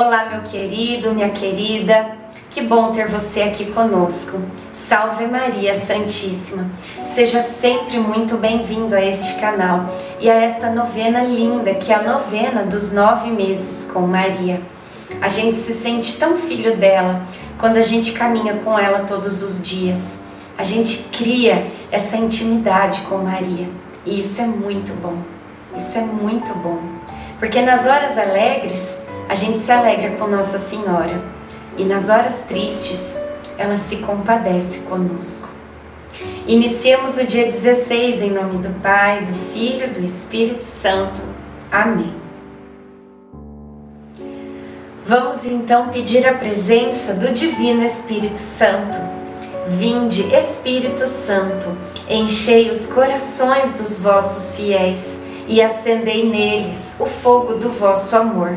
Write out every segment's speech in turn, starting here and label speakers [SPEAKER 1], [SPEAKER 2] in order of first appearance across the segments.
[SPEAKER 1] Olá, meu querido, minha querida, que bom ter você aqui conosco. Salve Maria Santíssima. Seja sempre muito bem-vindo a este canal e a esta novena linda que é a novena dos nove meses com Maria. A gente se sente tão filho dela quando a gente caminha com ela todos os dias. A gente cria essa intimidade com Maria e isso é muito bom. Isso é muito bom, porque nas horas alegres a gente se alegra com Nossa Senhora e nas horas tristes ela se compadece conosco. Iniciemos o dia 16 em nome do Pai, do Filho e do Espírito Santo. Amém. Vamos então pedir a presença do Divino Espírito Santo. Vinde, Espírito Santo, enchei os corações dos vossos fiéis e acendei neles o fogo do vosso amor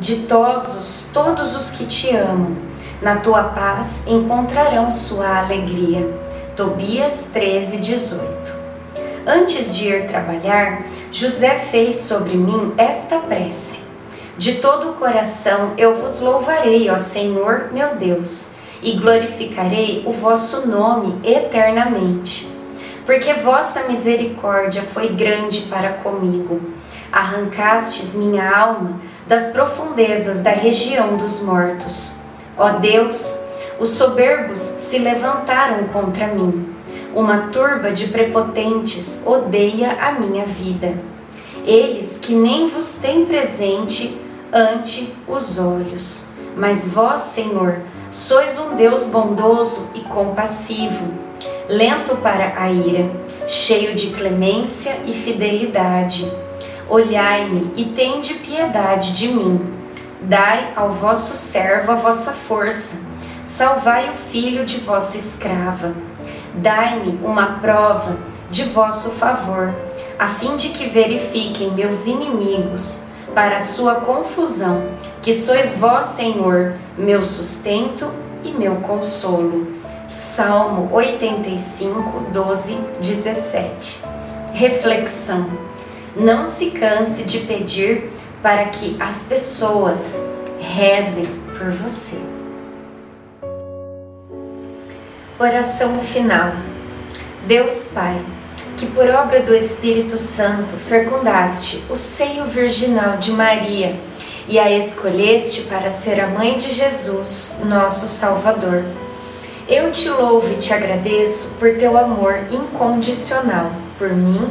[SPEAKER 1] Ditosos todos os que te amam, na tua paz encontrarão sua alegria. Tobias 13, 18. Antes de ir trabalhar, José fez sobre mim esta prece: De todo o coração eu vos louvarei, ó Senhor meu Deus, e glorificarei o vosso nome eternamente. Porque vossa misericórdia foi grande para comigo. Arrancastes minha alma das profundezas da região dos mortos. Ó Deus, os soberbos se levantaram contra mim. Uma turba de prepotentes odeia a minha vida. Eles que nem vos têm presente ante os olhos. Mas vós, Senhor, sois um Deus bondoso e compassivo, lento para a ira, cheio de clemência e fidelidade Olhai-me e tende piedade de mim. Dai ao vosso servo a vossa força. Salvai o filho de vossa escrava. Dai-me uma prova de vosso favor, a fim de que verifiquem meus inimigos, para sua confusão, que sois vós, Senhor, meu sustento e meu consolo. Salmo 85, 12, 17. Reflexão não se canse de pedir para que as pessoas rezem por você. Oração final. Deus Pai, que por obra do Espírito Santo fecundaste o seio virginal de Maria e a escolheste para ser a mãe de Jesus, nosso Salvador. Eu te louvo e te agradeço por teu amor incondicional por mim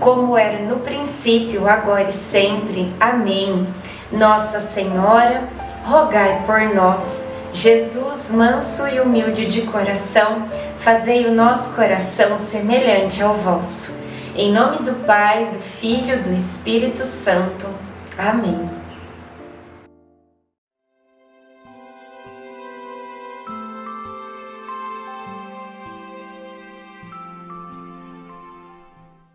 [SPEAKER 1] como era no princípio, agora e sempre. Amém. Nossa Senhora, rogai por nós. Jesus, manso e humilde de coração, fazei o nosso coração semelhante ao vosso. Em nome do Pai, do Filho, do Espírito Santo. Amém.